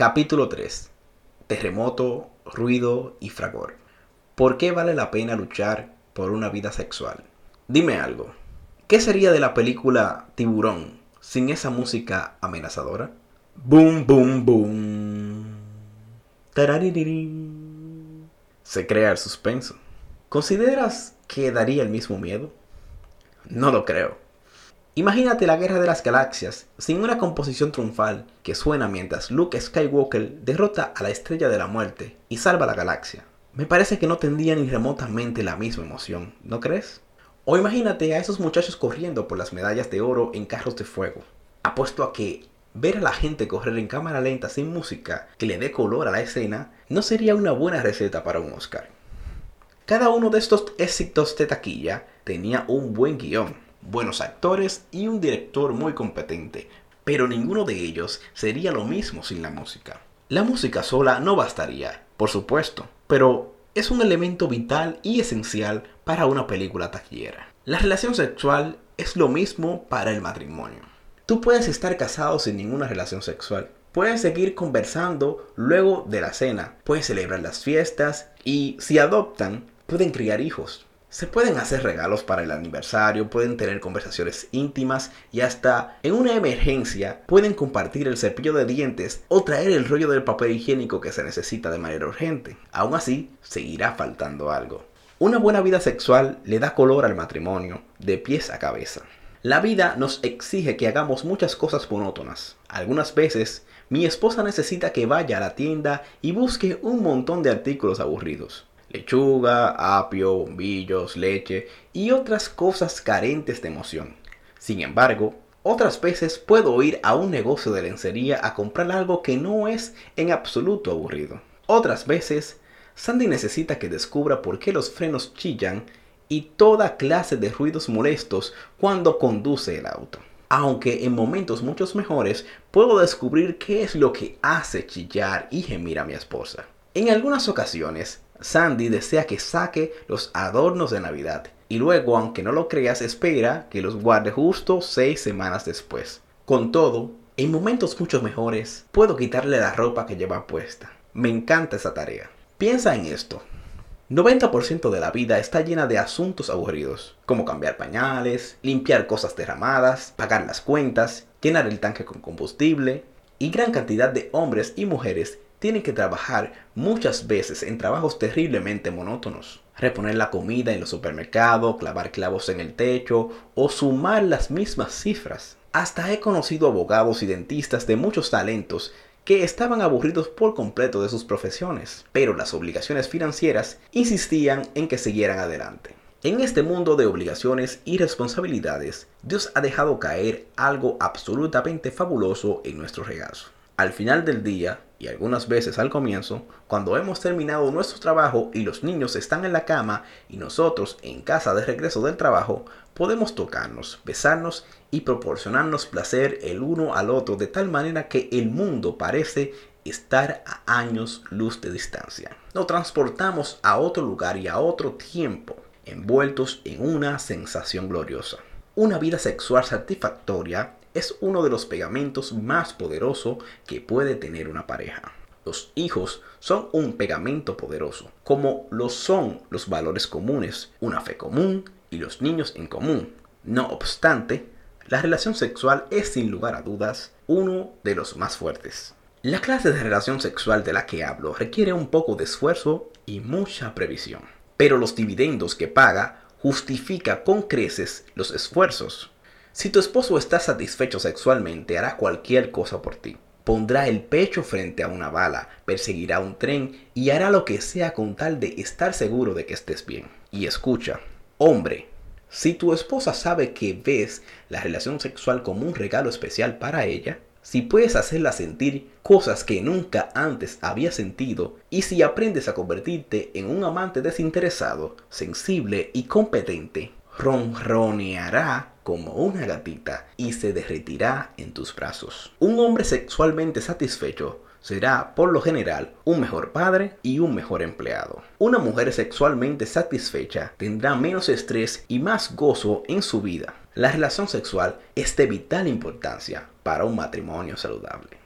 Capítulo 3. Terremoto, ruido y fragor. ¿Por qué vale la pena luchar por una vida sexual? Dime algo. ¿Qué sería de la película Tiburón sin esa música amenazadora? Boom, boom, boom. Tararirirín. Se crea el suspenso. ¿Consideras que daría el mismo miedo? No lo creo. Imagínate la guerra de las galaxias sin una composición triunfal que suena mientras Luke Skywalker derrota a la estrella de la muerte y salva la galaxia. Me parece que no tendría ni remotamente la misma emoción, ¿no crees? O imagínate a esos muchachos corriendo por las medallas de oro en carros de fuego. Apuesto a que ver a la gente correr en cámara lenta sin música que le dé color a la escena no sería una buena receta para un Oscar. Cada uno de estos éxitos de taquilla tenía un buen guion, buenos actores y un director muy competente, pero ninguno de ellos sería lo mismo sin la música. La música sola no bastaría, por supuesto, pero es un elemento vital y esencial para una película taquillera. La relación sexual es lo mismo para el matrimonio. Tú puedes estar casado sin ninguna relación sexual. Puedes seguir conversando luego de la cena. Puedes celebrar las fiestas y si adoptan, pueden criar hijos. Se pueden hacer regalos para el aniversario, pueden tener conversaciones íntimas y hasta en una emergencia pueden compartir el cepillo de dientes o traer el rollo del papel higiénico que se necesita de manera urgente. Aún así, seguirá faltando algo. Una buena vida sexual le da color al matrimonio, de pies a cabeza. La vida nos exige que hagamos muchas cosas monótonas. Algunas veces, mi esposa necesita que vaya a la tienda y busque un montón de artículos aburridos lechuga, apio, bombillos, leche y otras cosas carentes de emoción. Sin embargo, otras veces puedo ir a un negocio de lencería a comprar algo que no es en absoluto aburrido. Otras veces, Sandy necesita que descubra por qué los frenos chillan y toda clase de ruidos molestos cuando conduce el auto. Aunque en momentos muchos mejores puedo descubrir qué es lo que hace chillar y gemir a mi esposa. En algunas ocasiones, Sandy desea que saque los adornos de Navidad y luego, aunque no lo creas, espera que los guarde justo seis semanas después. Con todo, en momentos mucho mejores, puedo quitarle la ropa que lleva puesta. Me encanta esa tarea. Piensa en esto. 90% de la vida está llena de asuntos aburridos, como cambiar pañales, limpiar cosas derramadas, pagar las cuentas, llenar el tanque con combustible, y gran cantidad de hombres y mujeres tienen que trabajar muchas veces en trabajos terriblemente monótonos. Reponer la comida en los supermercados, clavar clavos en el techo o sumar las mismas cifras. Hasta he conocido abogados y dentistas de muchos talentos que estaban aburridos por completo de sus profesiones, pero las obligaciones financieras insistían en que siguieran adelante. En este mundo de obligaciones y responsabilidades, Dios ha dejado caer algo absolutamente fabuloso en nuestro regazo. Al final del día, y algunas veces al comienzo, cuando hemos terminado nuestro trabajo y los niños están en la cama y nosotros en casa de regreso del trabajo, podemos tocarnos, besarnos y proporcionarnos placer el uno al otro de tal manera que el mundo parece estar a años luz de distancia. Nos transportamos a otro lugar y a otro tiempo, envueltos en una sensación gloriosa. Una vida sexual satisfactoria es uno de los pegamentos más poderosos que puede tener una pareja. Los hijos son un pegamento poderoso, como lo son los valores comunes, una fe común y los niños en común. No obstante, la relación sexual es sin lugar a dudas uno de los más fuertes. La clase de relación sexual de la que hablo requiere un poco de esfuerzo y mucha previsión, pero los dividendos que paga justifica con creces los esfuerzos. Si tu esposo está satisfecho sexualmente, hará cualquier cosa por ti. Pondrá el pecho frente a una bala, perseguirá un tren y hará lo que sea con tal de estar seguro de que estés bien. Y escucha, hombre, si tu esposa sabe que ves la relación sexual como un regalo especial para ella, si puedes hacerla sentir cosas que nunca antes había sentido y si aprendes a convertirte en un amante desinteresado, sensible y competente, ronroneará como una gatita y se derretirá en tus brazos. Un hombre sexualmente satisfecho será, por lo general, un mejor padre y un mejor empleado. Una mujer sexualmente satisfecha tendrá menos estrés y más gozo en su vida. La relación sexual es de vital importancia para un matrimonio saludable.